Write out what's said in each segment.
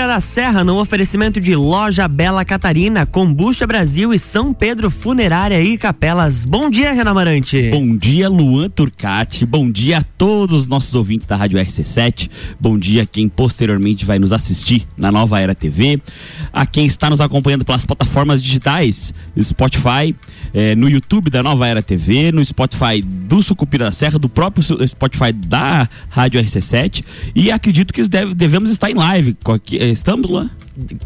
Da Serra no oferecimento de Loja Bela Catarina, Combucha Brasil e São Pedro Funerária e Capelas. Bom dia, Renan Marante. Bom dia, Luan Turcati. Bom dia a todos os nossos ouvintes da Rádio RC7. Bom dia a quem posteriormente vai nos assistir na Nova Era TV. A quem está nos acompanhando pelas plataformas digitais, Spotify, eh, no YouTube da Nova Era TV, no Spotify do Sucupira da Serra, do próprio Spotify da Rádio RC7. E acredito que deve, devemos estar em live. Estamos lá?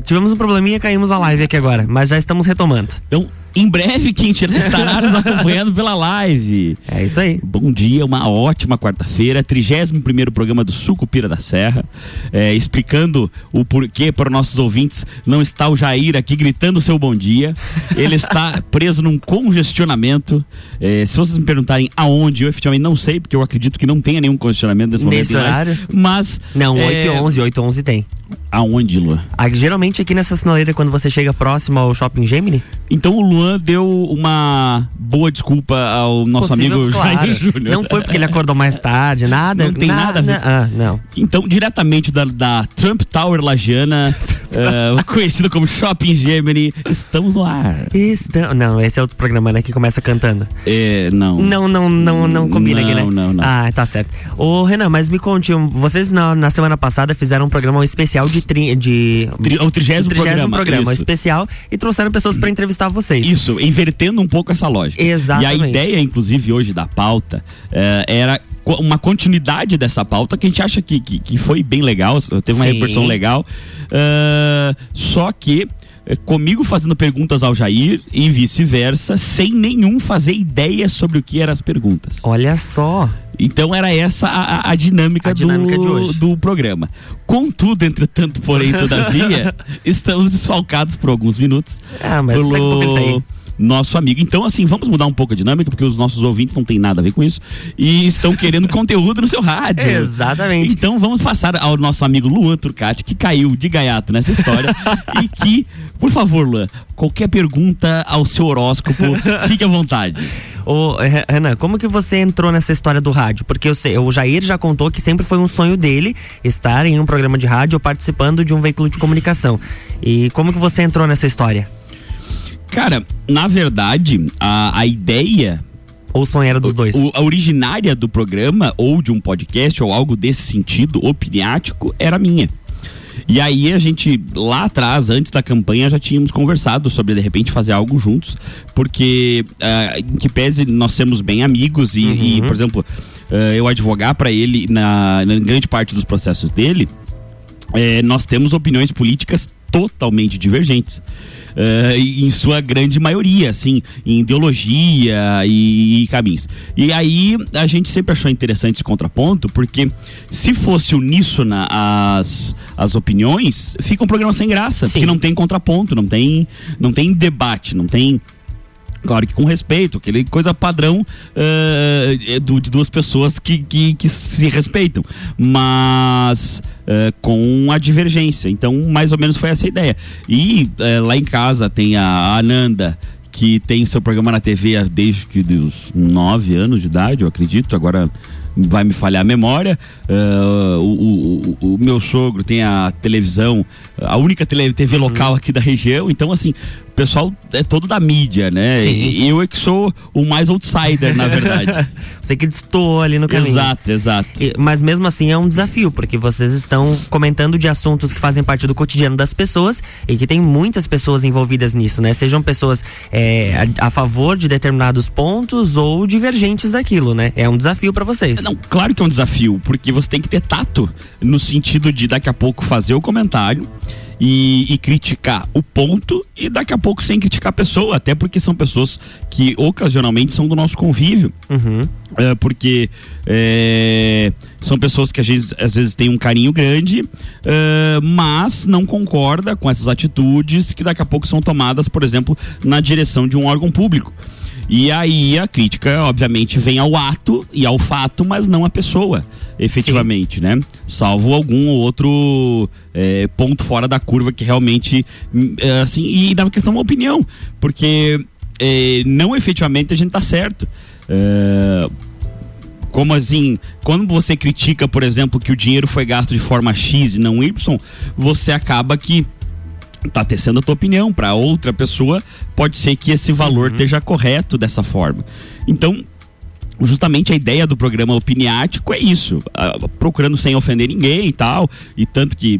Tivemos um probleminha, caímos a live aqui agora, mas já estamos retomando. Então, em breve, quem estará nos acompanhando pela live. É isso aí. Bom dia, uma ótima quarta-feira, 31 primeiro programa do Sucupira da Serra, é, explicando o porquê para os nossos ouvintes não está o Jair aqui gritando seu bom dia. Ele está preso num congestionamento. É, se vocês me perguntarem aonde, eu efetivamente não sei, porque eu acredito que não tenha nenhum congestionamento nesse momento. Nesse horário? Mas. Não, é... 8 e 11, 8 e 11 tem. Aonde, Luan? Ah, geralmente aqui nessa sinaleira, quando você chega próximo ao Shopping Gemini. Então o Luan deu uma boa desculpa ao nosso Possível, amigo claro. Jair Júnior. Não foi porque ele acordou mais tarde, nada. Não tem nada, nada. Ah, não. Então, diretamente da, da Trump Tower Lagiana, uh, conhecido como Shopping Gemini, estamos no ar. Estão... Não, esse é outro programa, né, que começa cantando. É, não. Não, não, não, não combina não, aqui, né? Não, não. Ah, tá certo. Ô, Renan, mas me conte, vocês na, na semana passada fizeram um programa especial de... Tri, de Tri, o trigésimo programa. programa especial e trouxeram pessoas para entrevistar vocês. Isso, invertendo um pouco essa lógica. Exatamente. E a ideia, inclusive, hoje da pauta uh, era uma continuidade dessa pauta que a gente acha que, que, que foi bem legal, teve uma Sim. repercussão legal. Uh, só que eh, comigo fazendo perguntas ao Jair e vice-versa, sem nenhum fazer ideia sobre o que eram as perguntas. Olha só. Então era essa a, a dinâmica, a dinâmica do, do programa. Contudo, entretanto, porém, todavia, estamos desfalcados por alguns minutos. Ah, mas pelo... tá aí nosso amigo. Então, assim, vamos mudar um pouco a dinâmica, porque os nossos ouvintes não têm nada a ver com isso e estão querendo conteúdo no seu rádio. Exatamente. Então, vamos passar ao nosso amigo Luan Turcati, que caiu de gaiato nessa história e que, por favor, Luan, qualquer pergunta ao seu horóscopo, fique à vontade. Ô, Renan, como que você entrou nessa história do rádio? Porque eu sei, o Jair já contou que sempre foi um sonho dele estar em um programa de rádio ou participando de um veículo de comunicação. E como que você entrou nessa história? Cara, na verdade, a, a ideia ou sonho era dos dois? O, a originária do programa, ou de um podcast, ou algo desse sentido, opiniático, era minha. E aí a gente, lá atrás, antes da campanha, já tínhamos conversado sobre de repente fazer algo juntos, porque uh, em que pese nós somos bem amigos e, uhum. e por exemplo, uh, eu advogar para ele na, na, grande parte dos processos dele, eh, nós temos opiniões políticas totalmente divergentes uh, em sua grande maioria, assim, em ideologia e, e, caminhos. E aí a gente sempre achou interessante esse contraponto, porque se fosse uníssona as, as opiniões, fica um programa sem graça, Sim. porque não tem contraponto, não tem, não tem debate, não tem Claro que com respeito, aquele coisa padrão uh, de duas pessoas que, que, que se respeitam. Mas uh, com a divergência. Então, mais ou menos foi essa a ideia. E uh, lá em casa tem a Ananda, que tem seu programa na TV desde que dos nove anos de idade, eu acredito. Agora vai me falhar a memória. Uh, o, o, o, meu sogro tem a televisão, a única TV uhum. local aqui da região. Então, assim, pessoal é todo da mídia, né? Sim. E eu é que sou o mais outsider, na verdade. Você que estou ali no caminho. Exato, exato. E, mas mesmo assim é um desafio, porque vocês estão comentando de assuntos que fazem parte do cotidiano das pessoas e que tem muitas pessoas envolvidas nisso, né? Sejam pessoas é, a, a, favor de determinados pontos ou divergentes daquilo, né? É um desafio para vocês. Não, claro que é um desafio, porque você tem que ter tato no sentido de daqui a pouco fazer o comentário e, e, criticar o ponto e daqui a pouco sem criticar a pessoa, até porque são pessoas que ocasionalmente são do nosso convívio. Uhum. É, porque é, são pessoas que às vezes, às vezes têm um carinho grande, é, mas não concorda com essas atitudes que daqui a pouco são tomadas, por exemplo, na direção de um órgão público. E aí a crítica, obviamente, vem ao ato e ao fato, mas não à pessoa, efetivamente, Sim. né? Salvo algum outro é, ponto fora da curva que realmente, é, assim, e na questão da opinião, porque é, não efetivamente a gente tá certo. É, como assim, quando você critica, por exemplo, que o dinheiro foi gasto de forma X e não Y, você acaba que tá tecendo a tua opinião para outra pessoa, pode ser que esse valor uhum. esteja correto dessa forma. Então, justamente a ideia do programa opiniático é isso, uh, procurando sem ofender ninguém e tal, e tanto que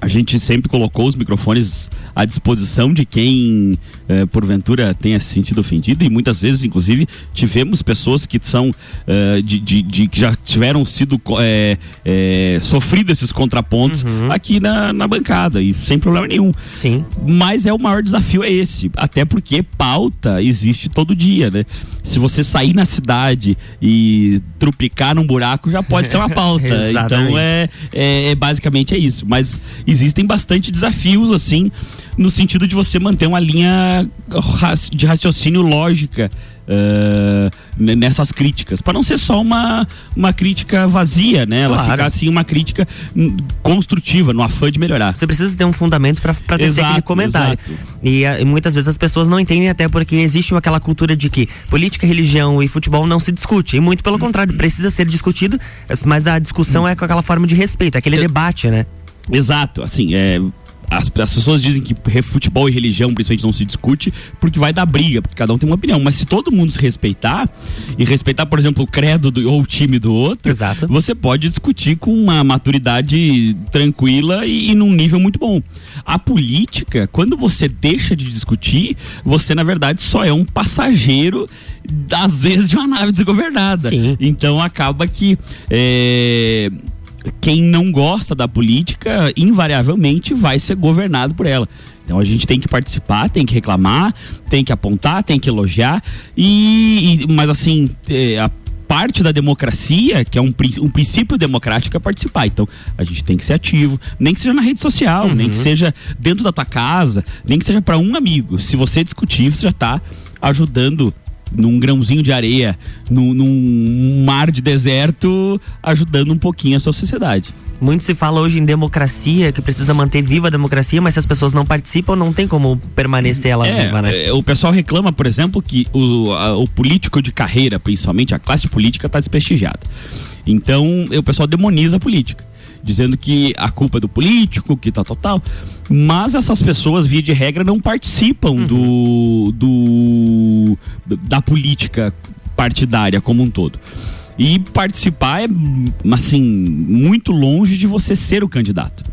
a gente sempre colocou os microfones à disposição de quem, eh, porventura, tenha se sentido ofendido e muitas vezes, inclusive, tivemos pessoas que são eh, de, de, de, que já tiveram sido eh, eh sofrido esses contrapontos uhum. aqui na, na bancada e sem problema nenhum. Sim. Mas é o maior desafio é esse, até porque pauta existe todo dia, né? Se você sair na cidade e trupicar num buraco, já pode ser uma pauta. então é, é, é basicamente é isso. Mas existem bastante desafios, assim, no sentido de você manter uma linha de raciocínio lógica uh, nessas críticas, para não ser só uma, uma crítica vazia, né? Ela ficar assim uma crítica hum, construtiva, no afã de melhorar. Você precisa ter um fundamento para ter aquele comentário. E, e, muitas vezes as pessoas não entendem até porque existe aquela cultura de que política, religião e futebol não se discute. E muito pelo contrário, precisa ser discutido, mas a discussão é com aquela forma de respeito, aquele debate, né? Exato, assim, é, as, as, pessoas dizem que futebol e religião principalmente não se discute porque vai dar briga, porque cada um tem uma opinião. Mas se todo mundo se respeitar e respeitar, por exemplo, o credo do, ou o time do outro, Exato. você pode discutir com uma maturidade tranquila e, e num nível muito bom. A política, quando você deixa de discutir, você na verdade só é um passageiro às vezes de uma nave desgovernada. Sim. Então acaba que é, quem não gosta da política, invariavelmente vai ser governado por ela. Então a gente tem que participar, tem que reclamar, tem que apontar, tem que elogiar. E, e mas assim, é, a parte da democracia, que é um, um princípio democrático, é participar. Então, a gente tem que ser ativo, nem que seja na rede social, uhum. nem que seja dentro da tua casa, nem que seja para um amigo. Se você discutir, você já está ajudando num grãozinho de areia, num, num mar de deserto, ajudando um pouquinho a sua sociedade. Muito se fala hoje em democracia, que precisa manter viva a democracia, mas se as pessoas não participam, não tem como permanecer ela é, viva, né? É, o pessoal reclama, por exemplo, que o, a, o político de carreira, principalmente a classe política, está desprestigiada. Então, o pessoal demoniza a política dizendo que a culpa é do político, que tal, tal, tal. Mas essas pessoas, via de regra, não participam uhum. do, do da política partidária como um todo. E participar é, assim, muito longe de você ser o candidato.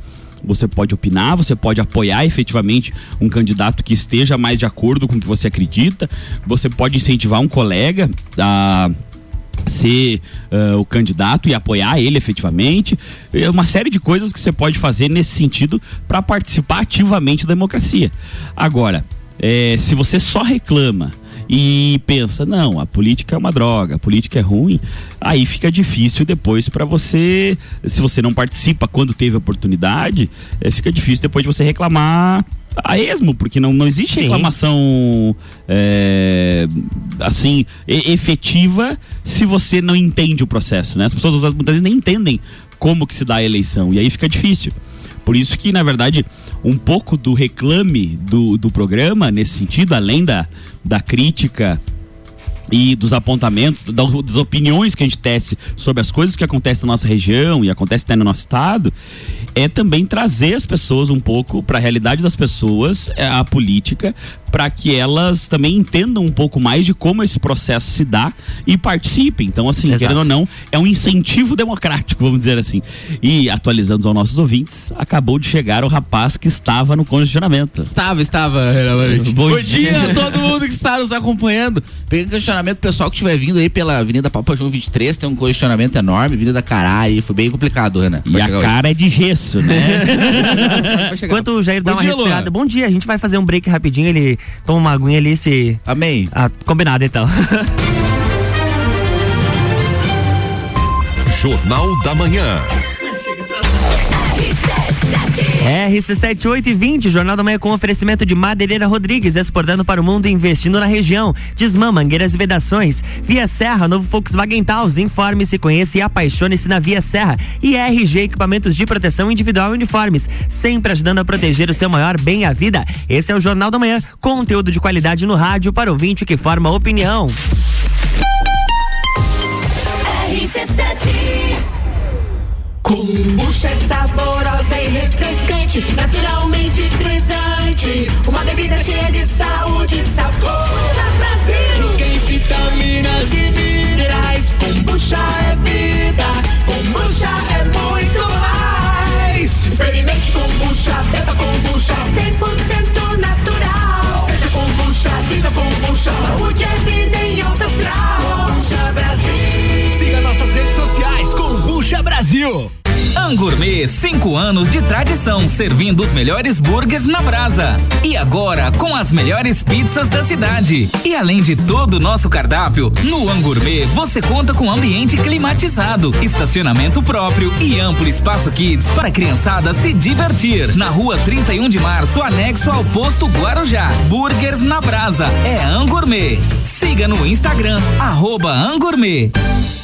Você pode opinar, você pode apoiar efetivamente um candidato que esteja mais de acordo com o que você acredita, você pode incentivar um colega a ser uh, o candidato e apoiar ele efetivamente. É uma série de coisas que você pode fazer nesse sentido para participar ativamente da democracia. Agora, é, se você só reclama e pensa, não, a política é uma droga, a política é ruim, aí fica difícil depois para você, se você não participa quando teve oportunidade, é, fica difícil depois de você reclamar a esmo, porque não, não existe Sim. reclamação é, assim efetiva se você não entende o processo, né? As pessoas muitas vezes nem entendem como que se dá a eleição e aí fica difícil. Por isso que, na verdade, um pouco do reclame do, do programa, nesse sentido, além da, da crítica e dos apontamentos, das opiniões que a gente tece sobre as coisas que acontecem na nossa região e acontecem até no nosso estado, é também trazer as pessoas um pouco para a realidade das pessoas, é, a política, para que elas também entendam um pouco mais de como esse processo se dá e participem. Então, assim, Exato. querendo ou não, é um incentivo democrático, vamos dizer assim. E atualizando aos nossos ouvintes, acabou de chegar o rapaz que estava no congestionamento. Estava, estava, Bom, Bom dia a todo mundo que está nos acompanhando. Pega questionamento pessoal que estiver vindo aí pela Avenida Papa João 23, tem um congestionamento enorme, Avenida aí, foi bem complicado, Ana. E a cara hoje. é de gesso, né? Enquanto o Jair Bom dá uma dia, respirada. Bom dia, a gente vai fazer um break rapidinho, ele toma uma aguinha ali se. Amém. Ah, combinado então. Jornal da Manhã. RC7820, Jornal da Manhã com oferecimento de Madeireira Rodrigues, exportando para o mundo e investindo na região. Desmã, Mangueiras e Vedações. Via Serra, novo Volkswagen Taos. Informe-se, conheça e apaixone-se na Via Serra. E RG Equipamentos de Proteção Individual e Uniformes, sempre ajudando a proteger o seu maior bem, a vida. Esse é o Jornal da Manhã, conteúdo de qualidade no rádio para ouvinte que forma opinião. Kombucha é saborosa refrescante, naturalmente frisante. Uma bebida cheia de saúde sabor. Kombucha Brasil. Tem vitaminas e minerais. Kombucha é vida. Kombucha é muito mais. Experimente kombucha, beba kombucha. 100% natural. Seja kombucha, viva kombucha. Saúde é vida em alta astral. Kombucha Brasil. Siga nossas redes sociais. Kombucha Brasil. Angourmet, 5 anos de tradição, servindo os melhores burgers na brasa. E agora, com as melhores pizzas da cidade. E além de todo o nosso cardápio, no Angourmet você conta com ambiente climatizado, estacionamento próprio e amplo espaço kids para criançada se divertir. Na rua 31 de março, anexo ao posto Guarujá. Burgers na brasa. É Angourmet. Siga no Instagram, arroba Angourmet.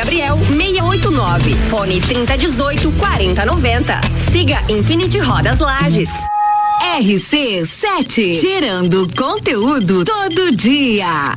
Gabriel 689. Fone 3018 4090. Siga Infinity Rodas Lages. RC7, gerando conteúdo todo dia.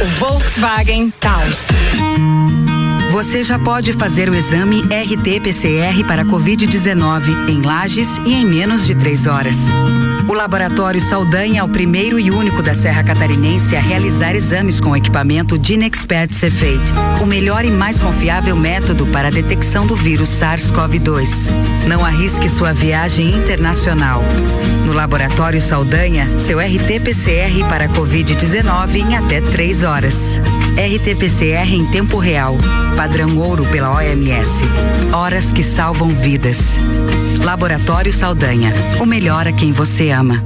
o Volkswagen Taos. Você já pode fazer o exame RT-PCR para Covid-19 em Lages e em menos de três horas. O Laboratório Saldanha é o primeiro e único da Serra Catarinense a realizar exames com o equipamento Dinexpert Cefate, o melhor e mais confiável método para a detecção do vírus SARS-CoV-2. Não arrisque sua viagem internacional. No Laboratório Saldanha, seu RT-PCR para Covid-19 em até três horas. RT-PCR em tempo real. Padrão ouro pela OMS. Horas que salvam vidas. Laboratório Saldanha. O melhor a quem você ama.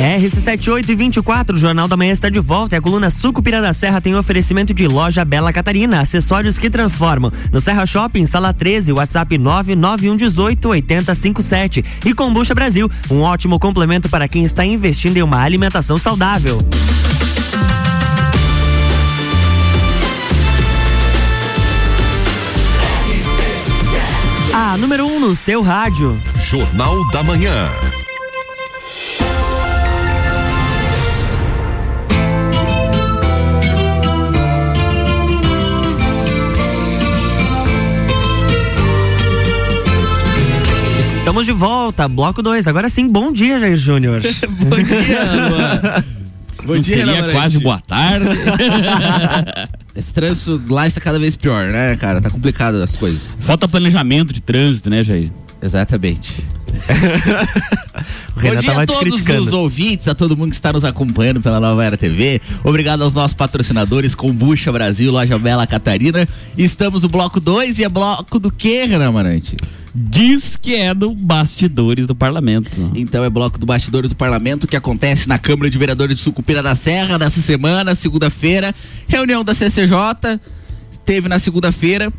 RC78 e 24, o Jornal da Manhã está de volta e a coluna Sucupira da Serra tem oferecimento de loja Bela Catarina, acessórios que transformam. No Serra Shopping, sala 13, WhatsApp 99118 8057. E Combucha Brasil, um ótimo complemento para quem está investindo em uma alimentação saudável. A número 1 um no seu rádio. Jornal da Manhã. Estamos de volta, bloco 2. Agora sim, bom dia, Jair Júnior. bom dia, Luan. Bom Não dia, seria quase boa tarde. Esse trânsito lá está cada vez pior, né, cara? Tá complicado as coisas. Falta planejamento de trânsito, né, Jair? Exatamente. Bom dia tava a todos os ouvintes, a todo mundo que está nos acompanhando pela Nova Era TV. Obrigado aos nossos patrocinadores, Combucha Brasil, Loja Bela Catarina. Estamos no bloco 2 e é bloco do quê, Renan Marante? Diz que é do bastidores do parlamento. Então é bloco do Bastidores do Parlamento que acontece na Câmara de Vereadores de Sucupira da Serra nessa semana, segunda-feira. Reunião da CCJ, teve na segunda-feira.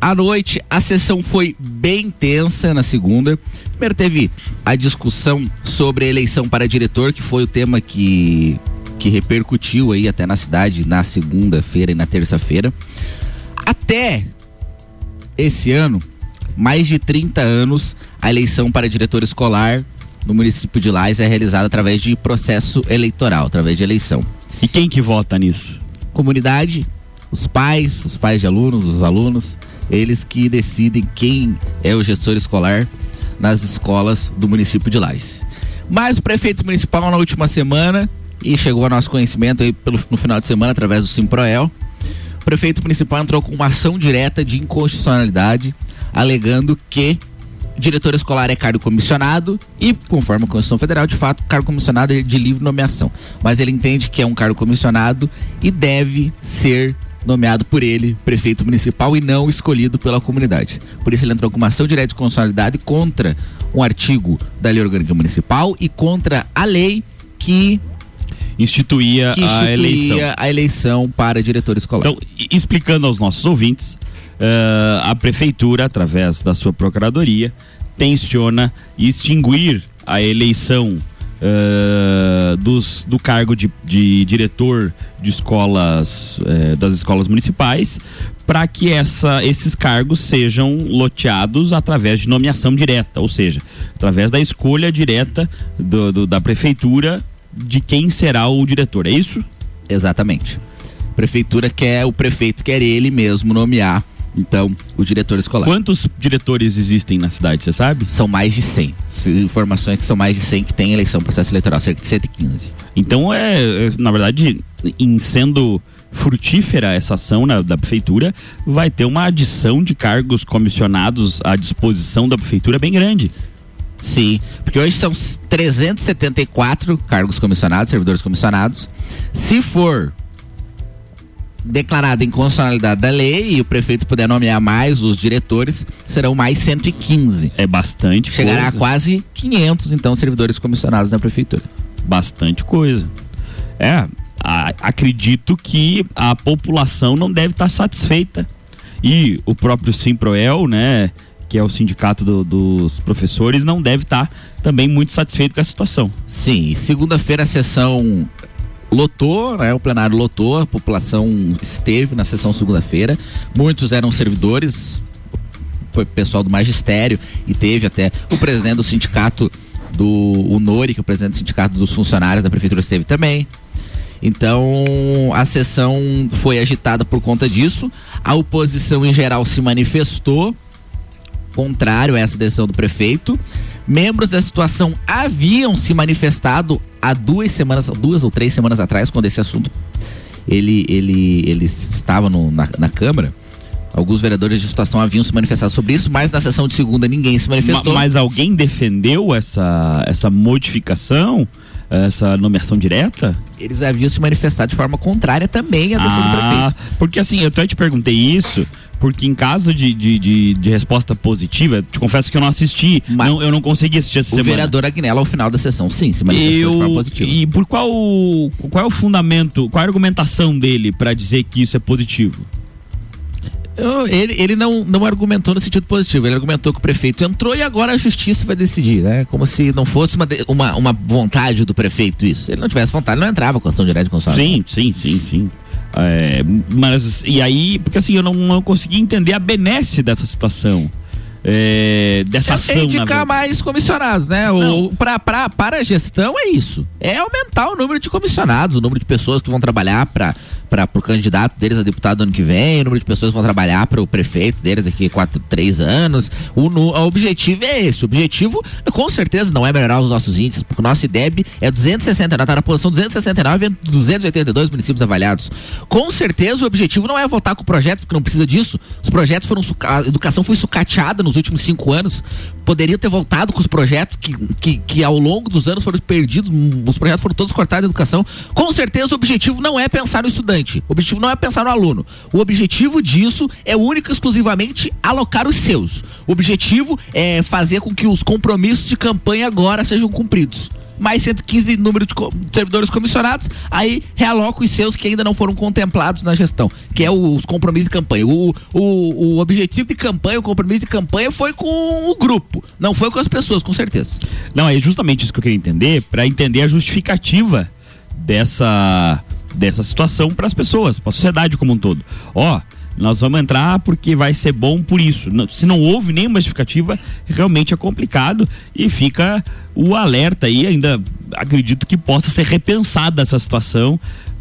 À noite, a sessão foi bem tensa na segunda. Primeiro teve a discussão sobre a eleição para diretor, que foi o tema que, que repercutiu aí até na cidade na segunda-feira e na terça-feira. Até esse ano, mais de 30 anos, a eleição para diretor escolar no município de Lais é realizada através de processo eleitoral, através de eleição. E quem que vota nisso? Comunidade, os pais, os pais de alunos, os alunos, eles que decidem quem é o gestor escolar nas escolas do município de Lais. Mas o prefeito municipal na última semana, e chegou a nosso conhecimento aí pelo, no final de semana através do Simproel, o prefeito municipal entrou com uma ação direta de inconstitucionalidade, alegando que diretor escolar é cargo comissionado e, conforme a Constituição Federal, de fato, cargo comissionado é de livre nomeação. Mas ele entende que é um cargo comissionado e deve ser nomeado por ele, prefeito municipal, e não escolhido pela comunidade. Por isso ele entrou com uma ação direta de constitucionalidade contra um artigo da Lei Orgânica Municipal e contra a lei que instituía, que a eleição. instituía a eleição para diretor escolar. Então, explicando aos nossos ouvintes, eh, a prefeitura, através da sua procuradoria, tenciona extinguir a eleição eh, dos, do cargo de, de diretor de escolas eh, das escolas municipais para que essa, esses cargos sejam loteados através de nomeação direta, ou seja, através da escolha direta do- do- da prefeitura de quem será o diretor. É isso? Exatamente. Prefeitura quer, o prefeito quer ele mesmo nomear, então, o diretor escolar. Quantos diretores existem na cidade, você sabe? São mais de 100. Se- Informações que são mais de 100 que tem eleição, processo eleitoral, cerca de 115. Então é, é, na verdade, em sendo frutífera essa ação na- da prefeitura, vai ter uma adição de cargos comissionados à disposição da prefeitura bem grande. Sim, porque hoje são 374 cargos comissionados, servidores comissionados. Se for declarado em constitucionalidade da lei e o prefeito puder nomear mais os diretores, serão mais 115. É bastante Chegará coisa. a quase 500, então, servidores comissionados na prefeitura. Bastante coisa. É, a- acredito que a população não deve estar satisfeita. E o próprio Simproel, né, que é o sindicato do- dos professores, não deve estar também muito satisfeito com a situação. Sim, segunda-feira a sessão lotou, né? O plenário lotou, a população esteve na sessão segunda-feira. Muitos eram servidores, pessoal do magistério e teve até o presidente do sindicato do Nori, que é o presidente do sindicato dos funcionários da prefeitura esteve também. Então, a sessão foi agitada por conta disso. A oposição em geral se manifestou contrário a essa decisão do prefeito. Membros da situação haviam se manifestado há duas semanas, duas ou três semanas atrás, quando esse assunto ele, ele, ele estava no- na, na Câmara. Alguns vereadores de situação haviam se manifestado sobre isso, mas na sessão de segunda ninguém se manifestou. Ma- Mas alguém defendeu essa, essa modificação, essa nomeação direta? Eles haviam se manifestado de forma contrária também à decisão do Ah, prefeito. porque assim, eu até te perguntei isso, porque em caso de, de, de, de resposta positiva, te confesso que eu não assisti, não, eu não consegui assistir essa O semana. vereador Agnello, ao final da sessão, sim, se manifestou de forma Eu, positiva. e por qual qual é o fundamento, qual é a argumentação dele pra dizer que isso é positivo? Eu- ele ele não, não argumentou no sentido positivo, ele argumentou que o prefeito entrou e agora a justiça vai decidir, né? Como se não fosse uma, uma, uma vontade do prefeito isso. Se ele não tivesse vontade, ele não entrava com ação direta de consórcio. Sim, sim, sim, sim. É, mas e aí, porque assim, eu não, não consegui entender a benesse dessa situação. É, dessa ação. É na indicar mais comissionados, né? O, pra, pra, para a gestão é isso. É aumentar o número de comissionados, o número de pessoas que vão trabalhar para o candidato deles a deputado ano que vem, o número de pessoas vão trabalhar para o prefeito deles daqui quatro, três anos. O, o objetivo é esse. O objetivo, com certeza, não é melhorar os nossos índices, porque o nosso IDEB é 269, tá na posição 269 entre 282 municípios avaliados. Com certeza, o objetivo não é voltar com o projeto, porque não precisa disso. Os projetos foram. A educação foi sucateada nos últimos cinco anos. Poderia ter voltado com os projetos que, que, que ao longo dos anos foram perdidos. Os projetos foram todos cortados da educação. Com certeza, o objetivo não é pensar no estudante. O objetivo não é pensar no aluno. O objetivo disso é único e exclusivamente alocar os seus. O objetivo é fazer com que os compromissos de campanha agora sejam cumpridos mais 115 número de servidores comissionados, aí realoca os seus que ainda não foram contemplados na gestão, que é os compromissos de campanha. O, o, o objetivo de campanha, o compromisso de campanha foi com o grupo, não foi com as pessoas, com certeza. Não, é justamente isso que eu queria entender, pra entender a justificativa dessa dessa situação para as pessoas, para a sociedade como um todo. Ó, nós vamos entrar porque vai ser bom por isso. Se não houve nenhuma justificativa, realmente é complicado e fica o alerta aí, ainda acredito que possa ser repensada essa situação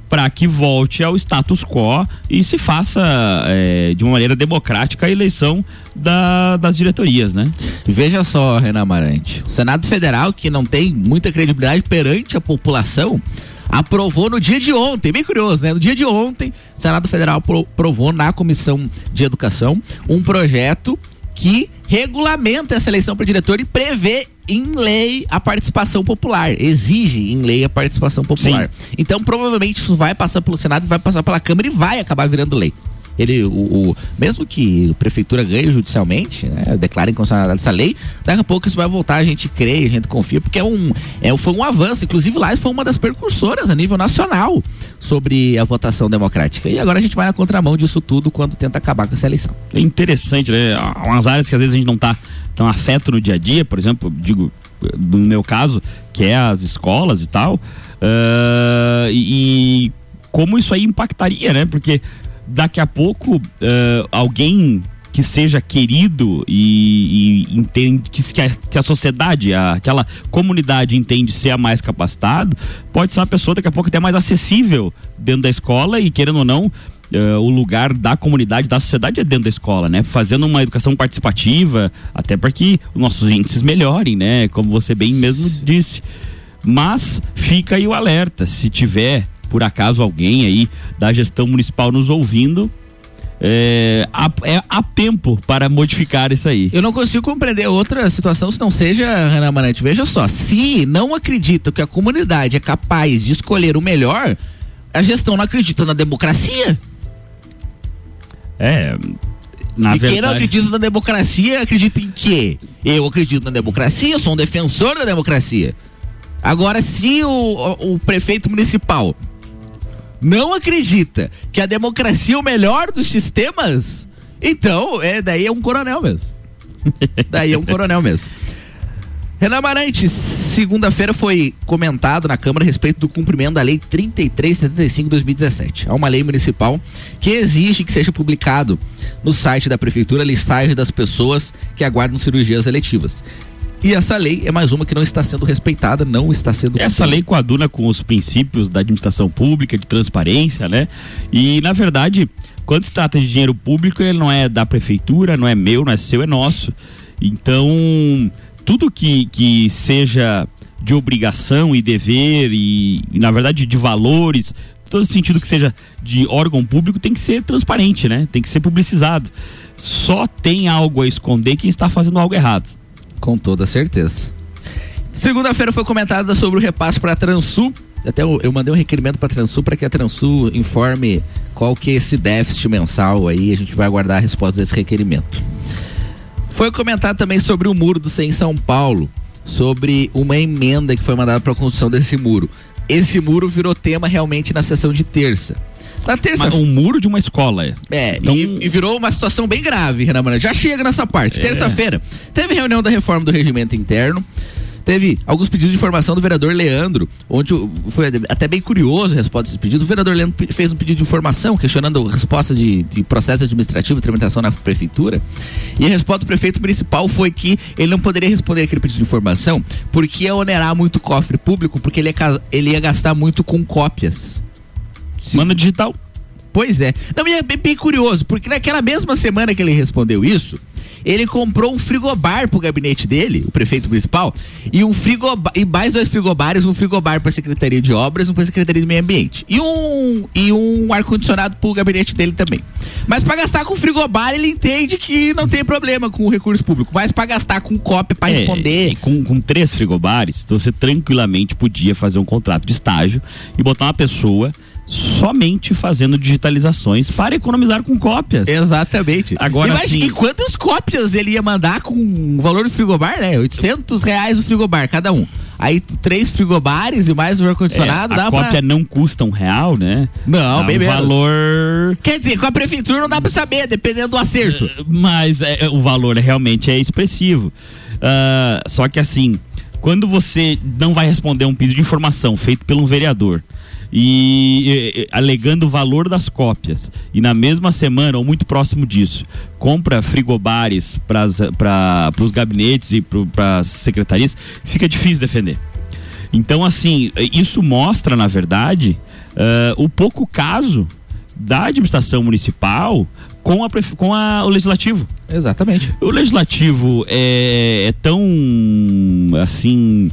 para que volte ao status quo e se faça eh, de uma maneira democrática a eleição da- das diretorias, né? Veja só, Renan Amarante. O Senado Federal, que não tem muita credibilidade perante a população, aprovou no dia de ontem, bem curioso, né? No dia de ontem, o Senado Federal apro- aprovou na Comissão de Educação um projeto que regulamenta essa eleição para diretor e prevê em lei a participação popular, exige em lei a participação popular. Então, provavelmente isso vai passar pelo Senado, vai passar pela Câmara e vai acabar virando lei. Ele, o, o- mesmo que a prefeitura ganhe judicialmente, né, declare inconstitucionalidade dessa lei, daqui a pouco isso vai voltar, a gente crê, a gente confia, porque é um, é, foi um avanço. Inclusive lá foi uma das percursoras a nível nacional sobre a votação democrática. E agora a gente vai na contramão disso tudo quando tenta acabar com essa eleição. É interessante, né? Umas áreas que às vezes a gente não tá tão afeto no dia a dia, por exemplo, digo, no meu caso, que é as escolas e tal, e, e como isso aí impactaria, né? Porque daqui a pouco ah, alguém que seja querido e, e entende que, que a, que a sociedade, a- aquela comunidade entende ser a mais capacitado, pode ser uma pessoa daqui a pouco até mais acessível dentro da escola e querendo ou não eh, o lugar da comunidade, da sociedade é dentro da escola, né? Fazendo uma educação participativa, até para que os nossos índices melhorem, né? Como você bem mesmo disse. Mas fica aí o alerta, se tiver por acaso alguém aí da gestão municipal nos ouvindo, é, há, é, há tempo para modificar isso aí. Eu não consigo compreender outra situação se não seja, Renan Manete. Veja só, se não acreditam que a comunidade é capaz de escolher o melhor, a gestão não acredita na democracia. É, na e quem não verdade. acredita na democracia, acredita em quê? Eu acredito na democracia, eu sou um defensor da democracia. Agora, se o- o prefeito municipal não acredita que a democracia é o melhor dos sistemas, então, é, daí é um coronel mesmo. daí é um coronel mesmo. Renan Amarante, segunda-feira foi comentado na Câmara a respeito do cumprimento da Lei 3375-2017. É uma lei municipal que exige que seja publicado no site da Prefeitura a listagem das pessoas que aguardam cirurgias eletivas. E essa lei é mais uma que não está sendo respeitada, não está sendo Essa lei coaduna com os princípios da administração pública, de transparência, né? E, na verdade, quando se trata de dinheiro público, ele não é da prefeitura, não é meu, não é seu, é nosso. Então, tudo que, que seja de obrigação e dever e, e, na verdade, de valores, todo sentido que seja de órgão público tem que ser transparente, né? Tem que ser publicizado. Só tem algo a esconder quem está fazendo algo errado. Com toda certeza. Segunda-feira foi comentada sobre o repasse para a Transul. Até eu, eu mandei um requerimento para a Transul para que a Transul informe qual que é esse déficit mensal aí. A gente vai aguardar a resposta desse requerimento. Foi comentado também sobre o muro do CEM em São Paulo, sobre uma emenda que foi mandada para a construção desse muro. Esse muro virou tema realmente na sessão de terça. Na terça um muro de uma escola, é. é, Então- e, e virou uma situação bem grave, Renan Moreira. Já chega nessa parte. É. Terça-feira, teve reunião da reforma do regimento interno. Teve alguns pedidos de informação do vereador Leandro, onde foi até bem curioso a resposta desses pedidos. O vereador Leandro fez um pedido de informação questionando a resposta de, de processo administrativo e tramitação na prefeitura. E a resposta do prefeito municipal foi que ele não poderia responder aquele pedido de informação porque ia onerar muito o cofre público, porque ele ia, ele ia gastar muito com cópias. Manda digital. Pois é. Não, e é bem, bem curioso, porque naquela mesma semana que ele respondeu isso, ele comprou um frigobar pro gabinete dele, o prefeito municipal, e um frigobar, e mais dois frigobares, um frigobar pra Secretaria de Obras, um pra Secretaria do Meio Ambiente. E um e um ar condicionado pro gabinete dele também. Mas pra gastar com frigobar, ele entende que não tem problema com o recurso público, mas pra gastar com cópia pra É, responder, e com, com três frigobares, você tranquilamente podia fazer um contrato de estágio e botar uma pessoa somente fazendo digitalizações para economizar com cópias. Exatamente. Agora Imagina, sim. E quantas cópias ele ia mandar com o valor do frigobar, né? 800 reais o frigobar, cada um. Aí três frigobares e mais o ar-condicionado, É, dá a cópia pra... não custa um real, né? Não, Dá bem um menos. valor. Quer dizer, com a prefeitura não dá pra saber, dependendo do acerto. Mas é, o valor é- realmente é expressivo. Ah, só que assim, quando você não vai responder um pedido de informação feito por um vereador e, e, alegando o valor das cópias e na mesma semana ou muito próximo disso compra frigobares para os gabinetes e para as secretarias, fica difícil defender. Então, assim, isso mostra, na verdade, uh, o pouco caso da administração municipal com, a, com a, o legislativo. Exatamente. O legislativo é, é tão assim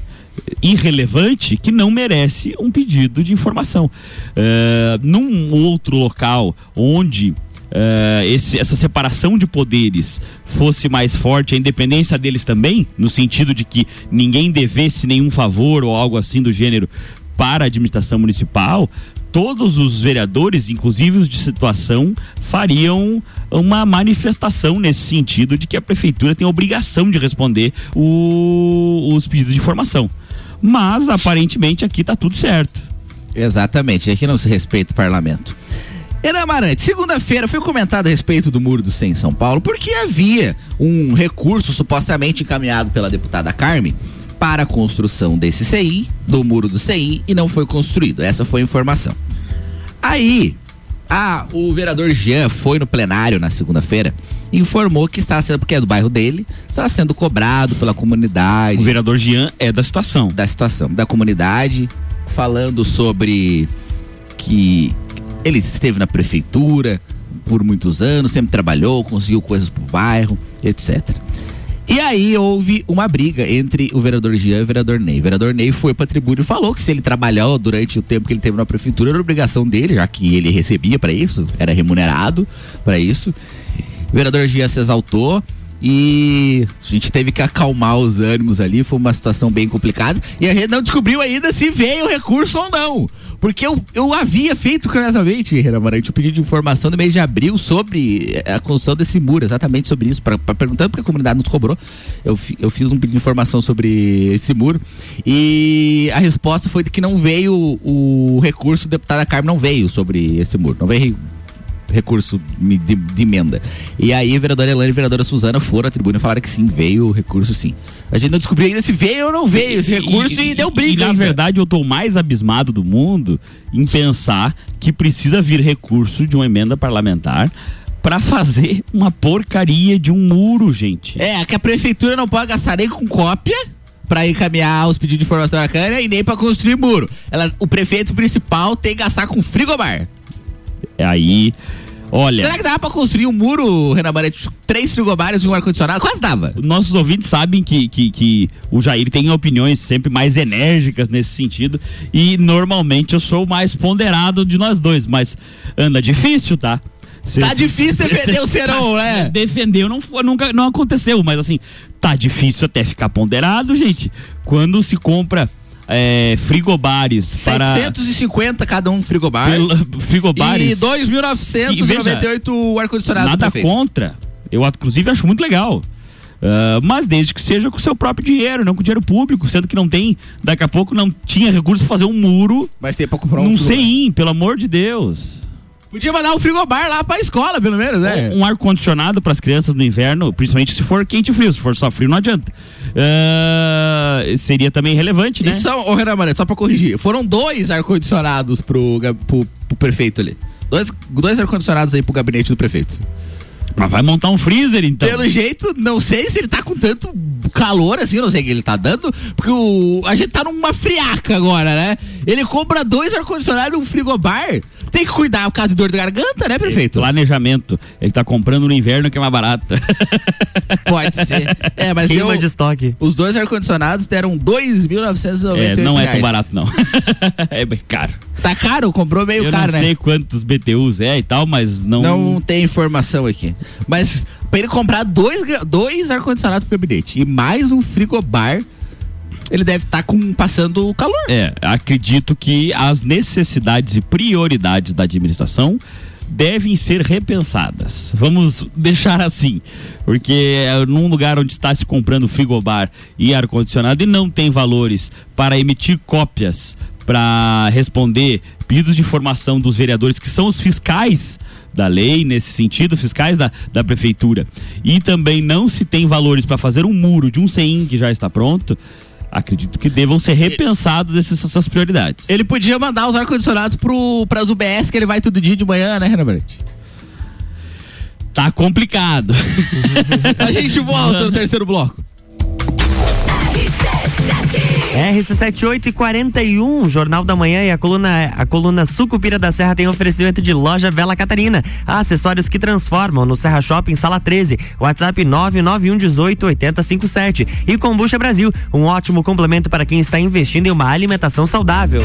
irrelevante que não merece um pedido de informação. Uh, num outro local onde uh, esse, essa separação de poderes fosse mais forte, a independência deles também, no sentido de que ninguém devesse nenhum favor ou algo assim do gênero para a administração municipal, todos os vereadores, inclusive os de situação, fariam uma manifestação nesse sentido de que a prefeitura tem a obrigação de responder o, os pedidos de informação. Mas aparentemente aqui está tudo certo. Exatamente, aqui não se respeita o parlamento. Era Amarante, segunda-feira foi comentado a respeito do muro do 100 em São Paulo, porque havia um recurso supostamente encaminhado pela deputada Carmen para a construção desse CI, do muro do CI, e não foi construído. Essa foi a informação. Aí, a, o vereador Jean foi no plenário na segunda-feira informou que está sendo, porque é do bairro dele, está sendo cobrado pela comunidade. O vereador Jean é da situação. Da situação, da comunidade, falando sobre que ele esteve na prefeitura por muitos anos, sempre trabalhou, conseguiu coisas pro bairro, etc. E aí houve uma briga entre o vereador Jean e o vereador Ney. O vereador Ney foi para a tribuna e falou que se ele trabalhou durante o tempo que ele teve na prefeitura era obrigação dele, já que ele recebia para isso, era remunerado para isso. O vereador Jean se exaltou e a gente teve que acalmar os ânimos ali, foi uma situação bem complicada e a gente não descobriu ainda se veio o recurso ou não. Porque eu, eu havia feito curiosamente, Renan Marante, um pedido de informação no mês de abril sobre a construção desse muro, exatamente sobre isso, para perguntando porque a comunidade nos cobrou. Eu, eu fiz um pedido de informação sobre esse muro e a resposta foi de que não veio o, o recurso, o deputada Carmen não veio sobre esse muro, não veio recurso de, de, emenda. E aí, a vereadora Elane e a vereadora Suzana foram à tribuna e falaram que sim, veio o recurso sim. A gente não descobriu ainda se veio ou não veio esse recurso e, e, e deu briga. E, na verdade, eu tô mais abismado do mundo em pensar que precisa vir recurso de uma emenda parlamentar para fazer uma porcaria de um muro, gente. É, que a prefeitura não pode gastar nem com cópia para encaminhar os pedidos de informação da Câmara e nem para construir muro. Ela, o prefeito principal tem que gastar com frigobar. Aí Olha. Será que dava pra construir um muro, Renan Barreto? Três frigobares e um ar-condicionado? Quase dava. Nossos ouvintes sabem que, que, que, o Jair tem opiniões sempre mais enérgicas nesse sentido. E normalmente eu sou o mais ponderado de nós dois. Mas anda difícil, tá? Cê, tá difícil defender o Serão, né? Defendeu não, nunca, não aconteceu, mas assim, tá difícil até ficar ponderado, gente. Quando se compra é, frigobares 750 para... cada um frigobar. frigobares. E 2.998 o ar-condicionado. Nada contra. Eu, inclusive, acho muito legal. Uh, mas desde que seja com o seu próprio dinheiro, não com dinheiro público, sendo que não tem, daqui a pouco não tinha recurso para fazer um muro. Mas tem para comprar um. Não sei, pelo amor de Deus. Podia mandar um frigobar lá pra escola, pelo menos, né? Um, um ar-condicionado pras crianças no inverno, principalmente se for quente e frio. Se for só frio, não adianta. Uh, seria também relevante, né? Só, oh, Renan Mané, só pra corrigir. Foram dois ar-condicionados pro, pro, pro prefeito ali. Dois, dois ar-condicionados aí pro gabinete do prefeito. Mas vai montar um freezer então. Pelo jeito, não sei se ele tá com tanto calor assim, não sei o que ele tá dando, porque o, a gente tá numa friaca agora, né? Ele compra dois ar-condicionados e um frigobar. Tem que cuidar por causa de dor de garganta, né, prefeito? É, planejamento. Ele tá comprando no inverno que é mais barato. Pode ser. É, mas Queima deu, de estoque. Os dois ar-condicionados deram 2.998 É, não é tão barato não. é bem caro. Tá caro? Comprou meio Eu caro, né? Eu não sei quantos BTUs é e tal, mas não... Não tem informação aqui. Mas pra ele comprar dois, dois ar-condicionados pro gabinete e mais um frigobar ele deve estar tá passando calor. É, acredito que as necessidades e prioridades da administração devem ser repensadas. Vamos deixar assim, porque é num lugar onde está se comprando frigobar e ar condicionado e não tem valores para emitir cópias para responder pedidos de informação dos vereadores que são os fiscais da lei nesse sentido, fiscais da, da prefeitura, e também não se tem valores para fazer um muro de um CEIM que já está pronto, Acredito que devam ser repensados essas, essas prioridades. Ele podia mandar os ar-condicionados para as UBS que ele vai todo dia de manhã, né, Renan Brant? Tá complicado. A gente volta no terceiro bloco. RC78 e 41, Jornal da Manhã e a coluna, a coluna Sucupira da Serra tem oferecimento de loja Vela Catarina. Acessórios que transformam no Serra Shopping, sala 13. WhatsApp 99118 8057. E Combucha Brasil, um ótimo complemento para quem está investindo em uma alimentação saudável.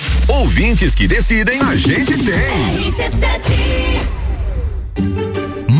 Ouvintes que decidem, a gente tem.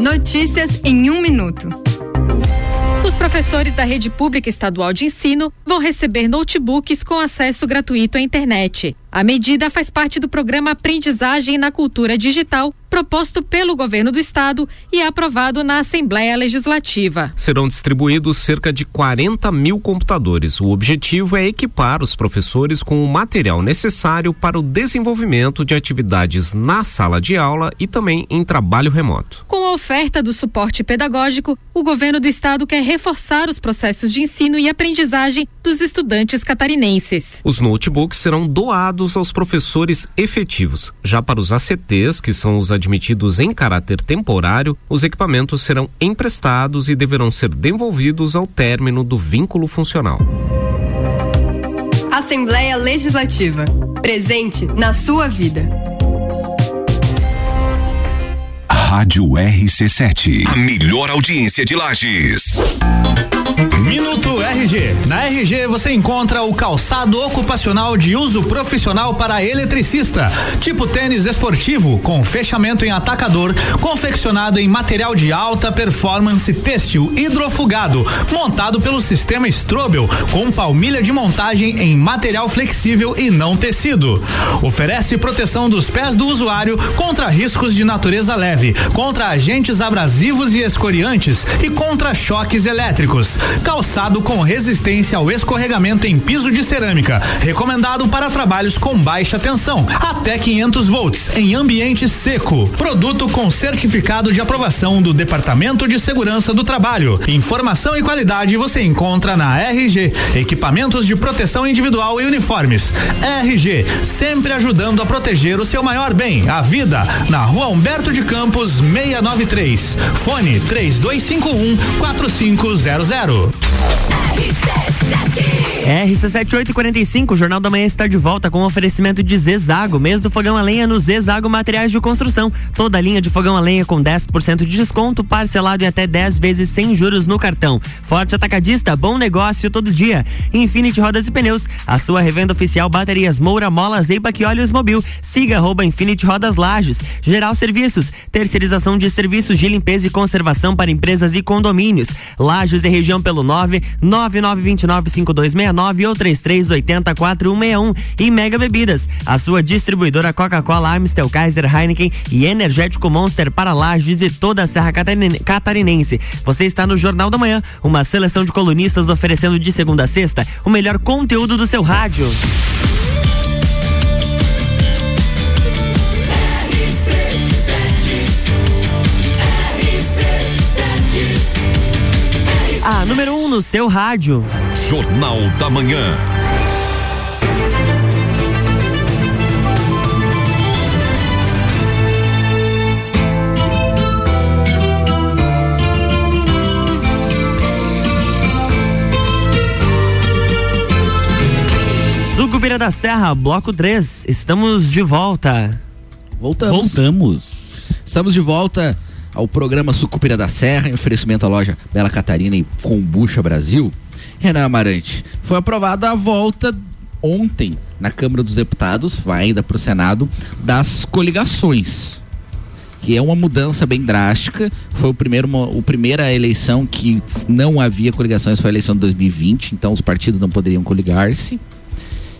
Notícias em um minuto. Os professores da rede pública estadual de ensino vão receber notebooks com acesso gratuito à internet. A medida faz parte do programa Aprendizagem na Cultura Digital, proposto pelo governo do estado e aprovado na Assembleia Legislativa. Serão distribuídos cerca de 40 mil computadores. O objetivo é equipar os professores com o material necessário para o desenvolvimento de atividades na sala de aula e também em trabalho remoto. Com a oferta do suporte pedagógico, o governo do estado quer reforçar os processos de ensino e aprendizagem dos estudantes catarinenses. Os notebooks serão doados aos professores efetivos. Já para os ACTs, que são os admitidos em caráter temporário, os equipamentos serão emprestados e deverão ser devolvidos ao término do vínculo funcional. Assembleia Legislativa. Presente na sua vida. Rádio RC7. A melhor audiência de Lages. Minuto RG. Na RG você encontra o calçado ocupacional de uso profissional para eletricista, tipo tênis esportivo com fechamento em atacador, confeccionado em material de alta performance têxtil hidrofugado, montado pelo sistema Strobel, com palmilha de montagem em material flexível e não tecido. Oferece proteção dos pés do usuário contra riscos de natureza leve, contra agentes abrasivos e escoriantes e contra choques elétricos. Calçado com resistência ao escorregamento em piso de cerâmica, recomendado para trabalhos com baixa tensão, até 500 volts, em ambiente seco. Produto com certificado de aprovação do Departamento de Segurança do Trabalho. Informação e qualidade você encontra na RG, equipamentos de proteção individual e uniformes. RG, sempre ajudando a proteger o seu maior bem, a vida, na Rua Humberto de Campos, 693. Fone 3251 4500. Oh. RC7845, o Jornal da Manhã está de volta com oferecimento de Zezago, mês do fogão a lenha no Zezago Materiais de Construção. Toda linha de fogão a lenha com 10% de desconto, parcelado em até 10 vezes sem juros no cartão. Forte Atacadista, bom negócio todo dia. Infinity Rodas e Pneus, a sua revenda oficial baterias Moura, Mola, Zeiba e Olhos Mobil. Siga arroba Infinity Rodas Lages. Geral Serviços, terceirização de serviços de limpeza e conservação para empresas e condomínios. Lages e região pelo 9 9929 5269 ou 33804161 e Mega Bebidas, a sua distribuidora Coca-Cola, Amstel, Kaiser, Heineken e Energético Monster para Lages e toda a Serra Catarine- Catarinense. Você está no Jornal da Manhã, uma seleção de colunistas oferecendo de segunda a sexta o melhor conteúdo do seu rádio. A número 1 um no seu rádio. Jornal da Manhã. Sucupira da Serra, bloco 3. Estamos de volta. Voltamos. Voltamos. Estamos de volta ao programa Sucupira da Serra, em oferecimento à loja Bela Catarina e Combucha Brasil. Renan Amarante, foi aprovada a volta ontem na Câmara dos Deputados, vai ainda para o Senado, das coligações. Que é uma mudança bem drástica. Foi o primeiro, mo- o primeira eleição que não havia coligações, foi a eleição de 2020, então os partidos não poderiam coligar-se.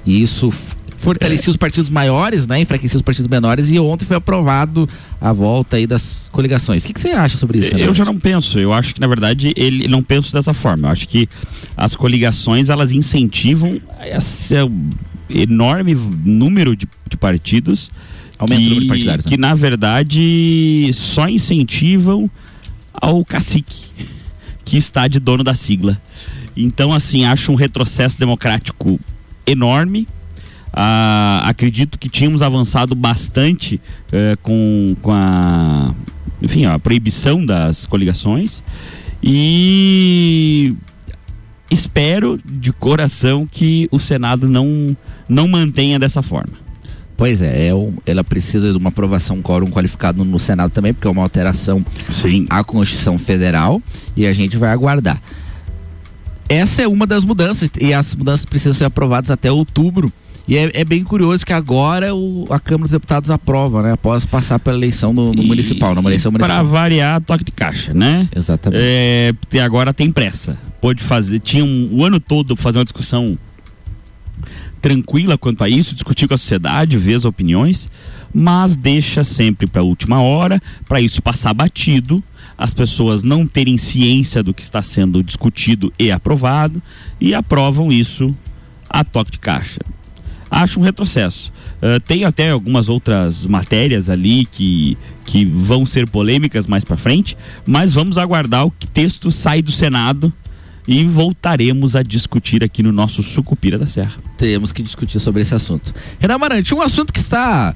E isso fortalecia os partidos maiores, né? Enfraquecia os partidos menores. E ontem foi aprovado a volta aí das coligações. O que, que você acha sobre isso? Eu já não penso. Eu acho que, na verdade, ele não penso dessa forma. Eu acho que as coligações, elas incentivam esse enorme número de, de partidos. Aumenta que, o número de partidários, né? Que, na verdade, só incentivam ao cacique, que está de dono da sigla. Então, assim, acho um retrocesso democrático enorme. Ah, acredito que tínhamos avançado bastante eh, com, com a, enfim, a proibição das coligações e espero de coração que o Senado não, não mantenha dessa forma. Pois é, é ela precisa de uma aprovação quórum qualificado no Senado também, porque é uma alteração à Constituição Federal e a gente vai aguardar. Essa é uma das mudanças e as mudanças precisam ser aprovadas até outubro. E é, é bem curioso que agora o- a Câmara dos Deputados aprova, né? Após passar pela eleição no, no municipal, numa eleição Para municipal. variar, toque de caixa, né? Exatamente. É, porque agora tem pressa. Pode fazer, tinha um, o ano todo fazer uma discussão tranquila quanto a isso, discutir com a sociedade, ver as opiniões, mas deixa sempre para a última hora, para isso passar batido, as pessoas não terem ciência do que está sendo discutido e aprovado e aprovam isso a toque de caixa. Acho um retrocesso. Uh, tem até algumas outras matérias ali que, que vão ser polêmicas mais para frente, mas vamos aguardar o que texto sai do Senado e voltaremos a discutir aqui no nosso Sucupira da Serra. Temos que discutir sobre esse assunto. Renan Amarante, um assunto que está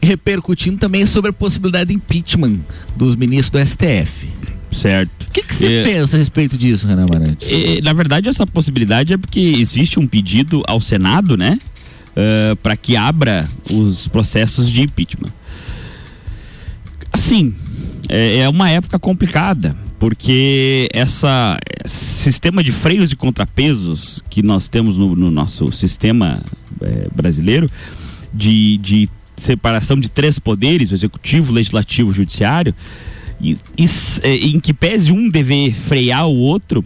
repercutindo também é sobre a possibilidade de impeachment dos ministros do STF. Certo. O que, que você É. pensa a respeito disso, Renan Amarante? Eh, na verdade, essa possibilidade é porque existe um pedido ao Senado, né? para que abra os processos de impeachment. Assim, é, é uma época complicada, porque essa esse sistema de freios e contrapesos que nós temos no, no nosso sistema eh, brasileiro, de, de separação de três poderes, o executivo, legislativo e judiciário, e, e eh, em que pese um dever frear o outro,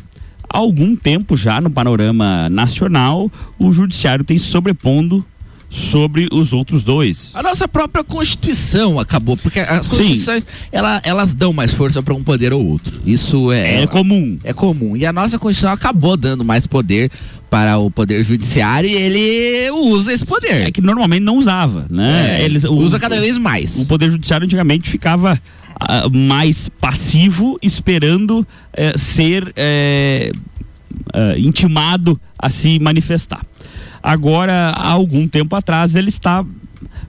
há algum tempo já no panorama nacional, o judiciário tem se sobrepondo sobre os outros dois. A nossa própria Constituição acabou, porque as. Constituições ela- elas dão mais força para um poder ou outro. Isso é, É comum. É comum. E a nossa Constituição acabou dando mais poder para o poder judiciário e ele usa esse poder. É que normalmente não usava, né? É, Eles, usa cada vez mais. O Poder Judiciário antigamente ficava ah, mais passivo, esperando eh, ser ah, intimado a se manifestar. Agora, há algum tempo atrás, ele está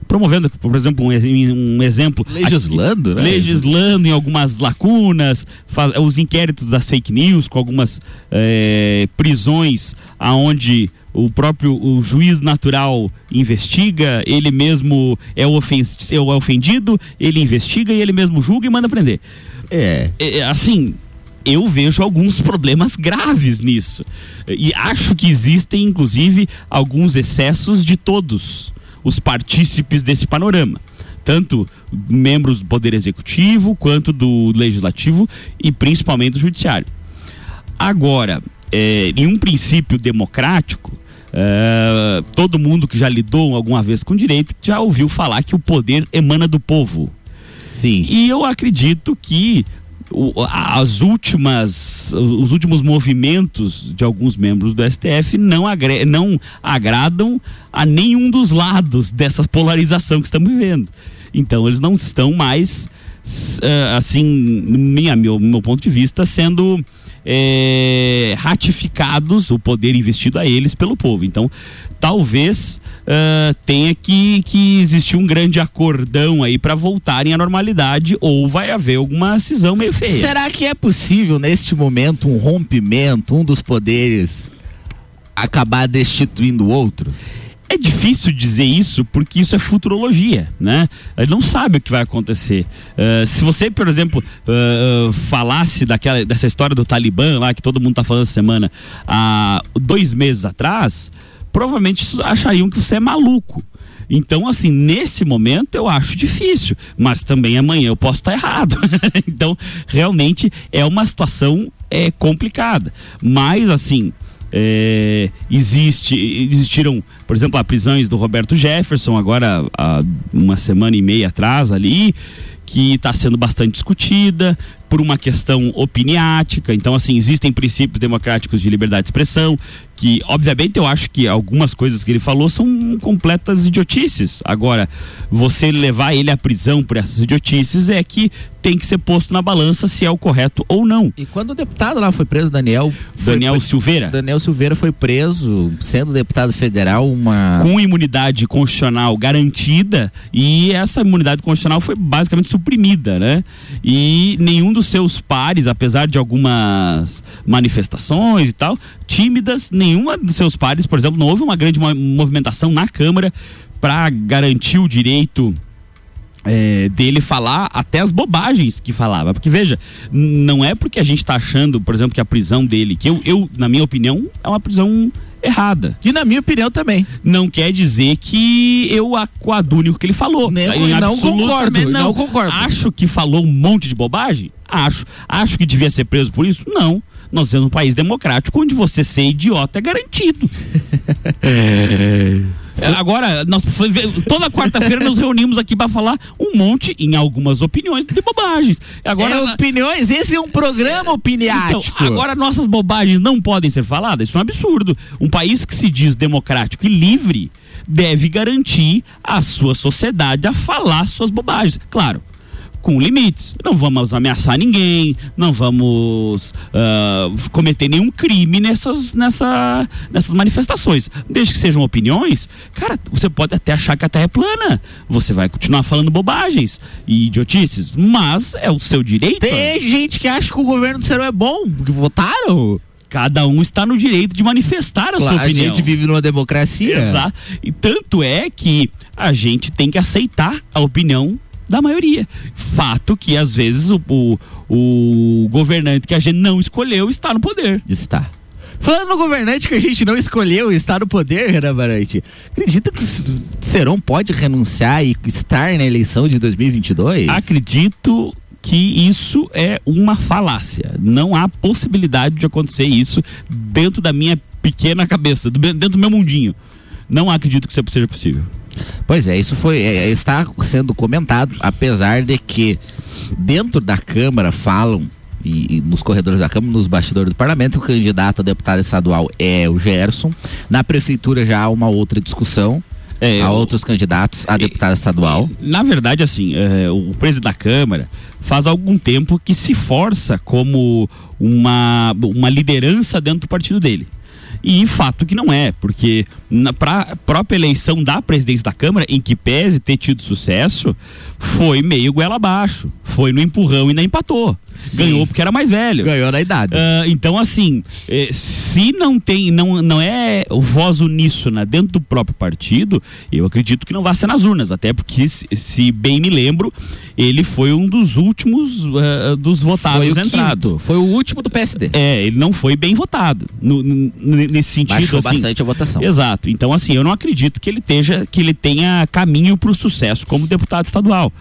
promovendo, por exemplo, um, um exemplo. Legislando, aqui, né? Legislando em algumas lacunas, fa- os inquéritos das fake news, com algumas eh, prisões aonde o próprio o juiz natural investiga, ele mesmo é o, ofen é ofendido, ele investiga e ele mesmo julga e manda prender. É. assim, eu vejo alguns problemas graves nisso. E acho que existem, inclusive, alguns excessos de todos os partícipes desse panorama. Tanto membros do Poder Executivo, quanto do Legislativo e principalmente do Judiciário. Agora, é, em um princípio democrático, é, todo mundo que já lidou alguma vez com direito já ouviu falar que o poder emana do povo. Sim. E eu acredito que o- as últimas os últimos movimentos de alguns membros do STF não, agre, não agradam a nenhum dos lados dessa polarização que estamos vivendo. Então eles não estão mais eh, assim, minha meu, meu ponto de vista, sendo eh, ratificados o poder investido a eles pelo povo. Então, talvez eh, tenha que, que existir um grande acordão aí para voltarem à normalidade ou vai haver alguma cisão meio feia. Será que é possível neste momento um rompimento, um dos poderes acabar destituindo o outro? É difícil dizer isso porque isso é futurologia, né? Ele não sabe o que vai acontecer. Eh, se você, por exemplo, eh, falasse daquela, dessa história do Talibã lá que todo mundo tá falando essa semana há dois meses atrás, provavelmente achariam que você é maluco. Então, assim, nesse momento eu acho difícil, mas também amanhã eu posso estar errado. então, realmente é uma situação é, complicada. Mas, assim, é, existe, existiram, por exemplo, as prisões do Roberto Jefferson, agora há uma semana e meia atrás ali, que está sendo bastante discutida por uma questão opiniática. Então, assim, existem princípios democráticos de liberdade de expressão, que, obviamente, eu acho que algumas coisas que ele falou são completas idiotices. Agora, você levar ele à prisão por essas idiotices é que tem que ser posto na balança se é o correto ou não. E quando o deputado lá foi preso, Daniel. foi Daniel pre- Silveira. Daniel Silveira foi preso, sendo deputado federal, uma. com imunidade constitucional garantida e essa imunidade constitucional foi basicamente suprimida, né? E nenhum dos seus pares, apesar de algumas manifestações e tal, tímidas, nenhuma dos seus pares, por exemplo, não houve uma grande mo- movimentação na Câmara para garantir o direito é, dele falar até as bobagens que falava. Porque, veja, não é porque a gente está achando, por exemplo, que a prisão dele, que eu, eu, na minha opinião, é uma prisão errada. E na minha opinião também. Não quer dizer que eu a- coadune o que ele falou. Nem- Em não concordo, não concordo. Acho que falou um monte de bobagem? Acho. Acho que devia ser preso por isso? Não. Nós temos um país democrático onde você ser idiota é garantido. É, Agora, nós toda quarta-feira nos reunimos aqui para falar um monte, em algumas opiniões, de bobagens. Agora, É, opiniões, esse é um programa opiniático. então, agora nossas bobagens não podem ser faladas? Isso é um absurdo. Um país que se diz democrático e livre deve garantir a sua sociedade a falar suas bobagens. Claro. Com limites. Não vamos ameaçar ninguém, não vamos ah, cometer nenhum crime nessas, nessa, nessas manifestações. Desde que sejam opiniões, cara, você pode até achar que a Terra é plana. Você vai continuar falando bobagens e idiotices, mas é o seu direito. Tem gente que acha que o governo do Ciro é bom, porque votaram. Cada um está no direito de manifestar a Claro, sua a opinião. gente vive numa democracia. Exato. E tanto é que a gente tem que aceitar a opinião da maioria. Fato que às vezes o, o, o governante que a gente não escolheu está no poder. Está. Falando no governante que a gente não escolheu e está no poder, Renan Barante, acredita que o Seron pode renunciar e estar na eleição de 2022? Acredito que isso é uma falácia. Não há possibilidade de acontecer isso dentro da minha pequena cabeça, dentro do meu mundinho. Não acredito que isso seja possível. Pois é, isso foi é, está sendo comentado, apesar de que dentro da Câmara falam e, e nos corredores da Câmara, nos bastidores do Parlamento, o candidato a deputado estadual é o Gerson. Na prefeitura já há uma outra discussão. É, há eu- outros candidatos a deputado estadual. Na verdade, assim, é, o presidente da Câmara faz algum tempo que se força como uma, uma liderança dentro do partido dele. E fato que não é, porque na pra, própria eleição da presidência da Câmara, em que pese ter tido sucesso, foi meio goela abaixo. Foi no empurrão e ainda empatou. Ganhou porque era mais velho. Ganhou na idade. Ah, então, assim, eh, se não tem, não, não é voz uníssona dentro do próprio partido, eu acredito que não vai ser nas urnas, até porque, se, bem me lembro, ele foi um dos últimos ah, dos votados Foi quinto, foi o último do PSD. É, ele não foi bem votado no- no- nesse sentido. Baixou assim. bastante a votação. Exato. Então, assim, eu não acredito que ele esteja, que ele tenha caminho para o sucesso como deputado estadual.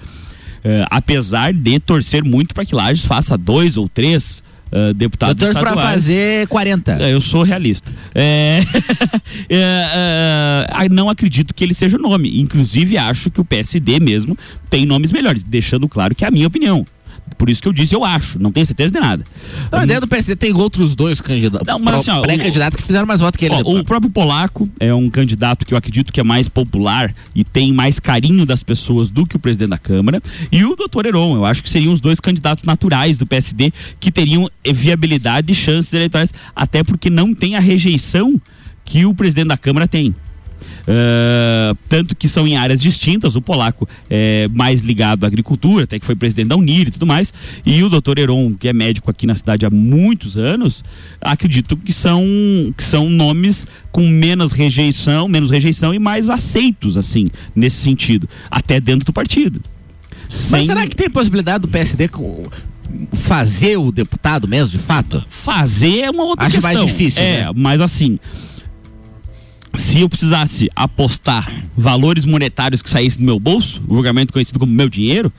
Eh, apesar de torcer muito para que Lages faça dois ou três uh, deputados Eu estaduais. fazer 40. É, eu sou realista. É, é, é, não acredito que ele seja o nome. Inclusive, acho que o PSD mesmo tem nomes melhores, deixando claro que é a minha opinião. Por isso que eu disse, eu acho, não tenho certeza de nada. Não, a ideia do PSD tem outros dois candidatos. Não, mas assim, ó, pré-candidatos que fizeram mais voto que ele. Ó, deputado. o próprio Polaco é um candidato que eu acredito que é mais popular e tem mais carinho das pessoas do que o presidente da Câmara. E o doutor Heron, eu acho que seriam os dois candidatos naturais do PSD que teriam viabilidade e chances eleitorais, até porque não tem a rejeição que o presidente da Câmara tem. Uh, tanto que são em áreas distintas, o polaco é mais ligado à agricultura, até que foi presidente da Unir e tudo mais, e o doutor Heron, que é médico aqui na cidade há muitos anos, acredito que são, que são nomes com menos rejeição, menos rejeição e mais aceitos, assim, nesse sentido, até dentro do partido. Mas Sem- será que tem possibilidade do PSD com- fazer o deputado mesmo, de fato? Fazer é uma outra Acho questão. mais difícil, É, né? mas assim, se eu precisasse apostar valores monetários que saíssem do meu bolso, vulgarmente conhecido como meu dinheiro,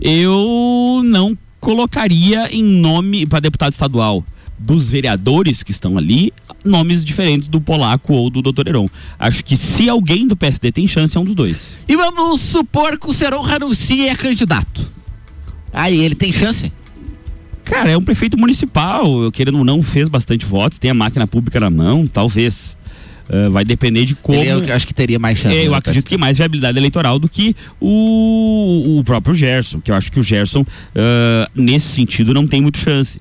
eu não colocaria em nome para deputado estadual dos vereadores que estão ali nomes diferentes do polaco ou do doutor Heron. Acho que se alguém do PSD tem chance é um dos dois. E vamos supor que o Seron renuncia e é candidato. Aí ele tem chance? Cara, é um prefeito municipal, querendo ou não, fez bastante votos, tem a máquina pública na mão, talvez. Ah, vai depender de como. Ele, eu acho que teria mais chance. É, eu né, acredito que mais viabilidade eleitoral do que o, o próprio Gerson, que eu acho que o Gerson, ah, nesse sentido, não tem muito chance.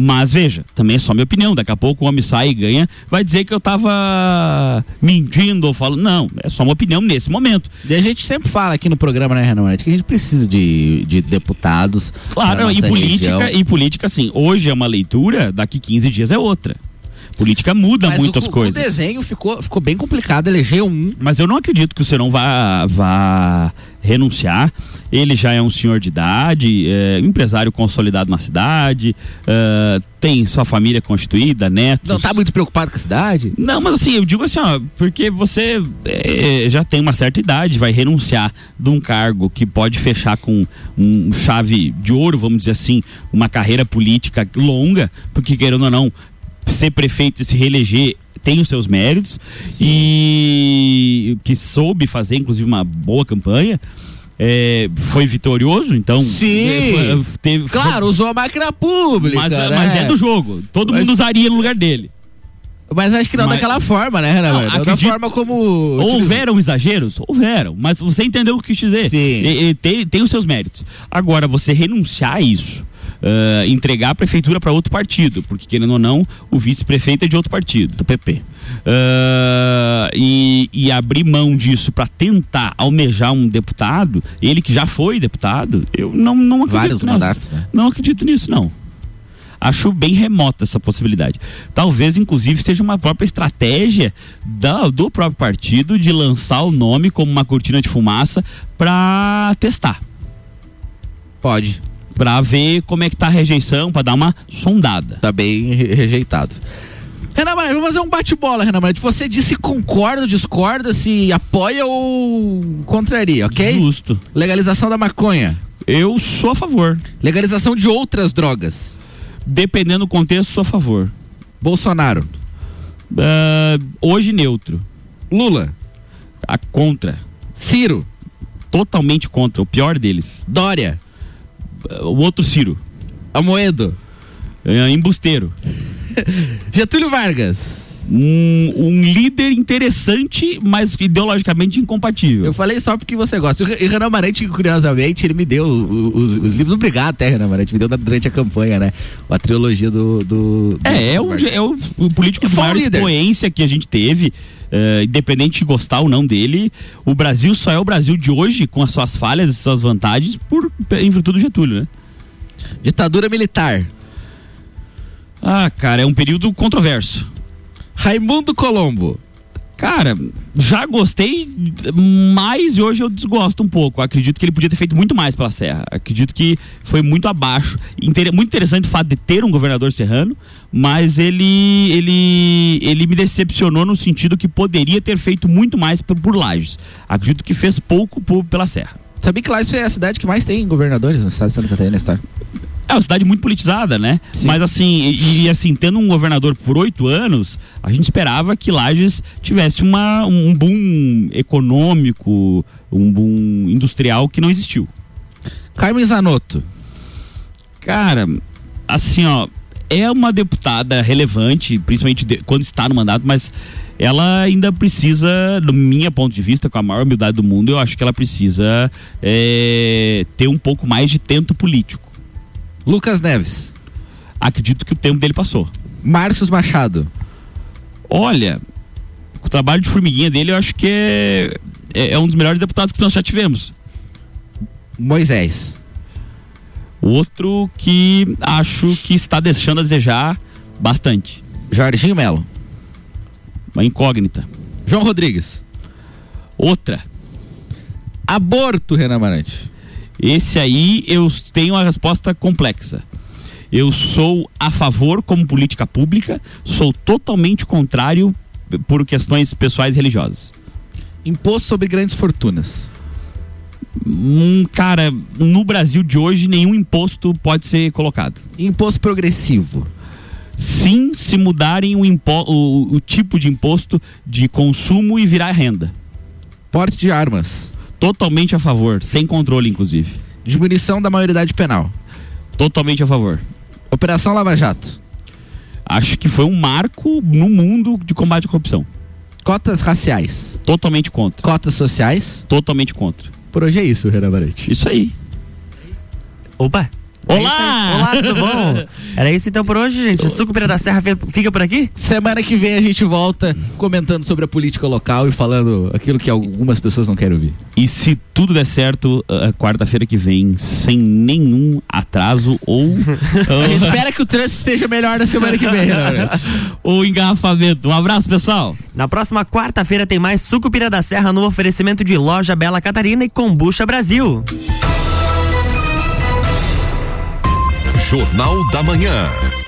Mas veja, também é só minha opinião. Daqui a pouco o homem sai e ganha, vai dizer que eu tava mentindo ou falando. Não, é só uma opinião nesse momento. E a gente sempre fala aqui no programa, né, Renan que a gente precisa de, de deputados. Claro, e política, região. e política, assim, hoje é uma leitura, daqui 15 dias é outra. Política muda Mas muitas o, coisas. O desenho ficou, ficou bem complicado, eleger um. Mas eu não acredito que o Serão vá, vá renunciar. Ele já é um senhor de idade, é, empresário consolidado na cidade, é, tem sua família constituída, netos. Não tá muito preocupado com a cidade? Não, mas assim, eu digo assim, ó, porque você é, já tem uma certa idade, vai renunciar de um cargo que pode fechar com um chave de ouro, vamos dizer assim, uma carreira política longa, porque querendo ou não, ser prefeito e se reeleger tem os seus méritos e que soube fazer, inclusive, uma boa campanha. é, foi vitorioso, então. Sim. é, foi- teve- Claro, usou a máquina pública. mas, né? mas é do jogo. Todo Mas- mundo usaria no lugar dele. Mas acho que não Mas- daquela forma, né, Renan? Não, Moretti? da acredito- forma como. Houveram exageros? Houveram. Mas você entendeu o que eu quis dizer. Sim. E- e tem, tem os seus méritos. Agora, você renunciar a isso, ah, entregar a prefeitura para outro partido, porque querendo ou não, o vice-prefeito é de outro partido. Do PP. Ah, e, e abrir mão disso para tentar almejar um deputado, ele que já foi deputado, eu não, não acredito Vários nisso. mandatos, né? Não acredito nisso, não. Acho bem remota essa possibilidade. Talvez, inclusive, seja uma própria estratégia da- do próprio partido de lançar o nome como uma cortina de fumaça para testar. Pode. Para ver como é que tá a rejeição, para dar uma sondada. Tá bem re- rejeitado. Renan Moretti, vamos fazer um bate-bola, Renan Moretti. Você disse concorda, discorda, se apoia ou contraria, ok? Justo. Legalização da maconha. Eu sou a favor. Legalização de outras drogas. Dependendo do contexto, sou a favor. Bolsonaro. Ah, hoje neutro. Lula. A contra. Ciro. Totalmente contra. O pior deles. Dória. O outro Ciro. Amoedo. É, embusteiro. Getúlio Vargas. Um, um líder interessante, mas ideologicamente incompatível. Eu falei só porque você gosta. E o Renan Marante, curiosamente, ele me deu os, os livros. Obrigado até, Renan Marante. Me deu durante a campanha, né? A trilogia do. do, do É, é o, é o, o político de Foi um maior expoência que a gente teve, eh, independente de gostar ou não dele. O Brasil só é o Brasil de hoje, com as suas falhas e suas vantagens, por, em virtude do Getúlio, né? Ditadura militar. Ah, cara, é um período controverso. Raimundo Colombo. Cara, já gostei, mas hoje eu desgosto um pouco. Acredito que ele podia ter feito muito mais pela Serra. Acredito que foi muito abaixo. Inter- muito interessante o fato de ter um governador serrano, mas ele, ele, ele me decepcionou no sentido que poderia ter feito muito mais por, por Lages. Acredito que fez pouco por- pela Serra. Sabia que isso é a cidade que mais tem governadores no estado de Santa Catarina na história. É uma cidade muito politizada, né? Mas assim, e, e, assim, tendo um governador por oito anos, a gente esperava que Lages tivesse uma, um boom econômico, um boom industrial que não existiu. Carmen Zanotto. Cara, assim, ó, é uma deputada relevante, principalmente de, quando está no mandato, mas ela ainda precisa, do meu ponto de vista, com a maior humildade do mundo, eu acho que ela precisa é, ter um pouco mais de tento político. Lucas Neves. Acredito que o tempo dele passou. Márcio Machado. Olha, o trabalho de formiguinha dele eu acho que é, é, é um dos melhores deputados que nós já tivemos. Moisés. Outro que acho que está deixando a desejar bastante. Jorginho Melo. Uma incógnita. João Rodrigues. Outra. Aborto, Renan Marante. Esse aí eu tenho uma resposta complexa. Eu sou a favor como política pública, sou totalmente contrário por questões pessoais e religiosas. Imposto sobre grandes fortunas. Hum, cara, no Brasil de hoje nenhum imposto pode ser colocado. Imposto progressivo. Sim, se mudarem o, impo o, o tipo de imposto de consumo e virar renda. Porte de armas. Totalmente a favor, sem controle, inclusive. Diminuição da maioridade penal. Totalmente a favor. Operação Lava Jato. Acho que foi um marco no mundo de combate à corrupção. Cotas raciais. Totalmente contra. Cotas sociais. Totalmente contra. Por hoje é isso, Renan Barete. Isso aí. Opa! Olá! É Olá, tudo bom? Era isso então por hoje, gente. O Suco Pira da Serra fica por aqui? Semana que vem a gente volta comentando sobre a política local e falando aquilo que algumas pessoas não querem ouvir. E se tudo der certo, uh, quarta-feira que vem, sem nenhum atraso ou. uh, espera que o trânsito esteja melhor na semana que vem, né? ou engarrafamento. Um abraço, pessoal. Na próxima quarta-feira tem mais Suco Pira da Serra no oferecimento de Loja Bela Catarina e Combucha Brasil. Jornal da Manhã.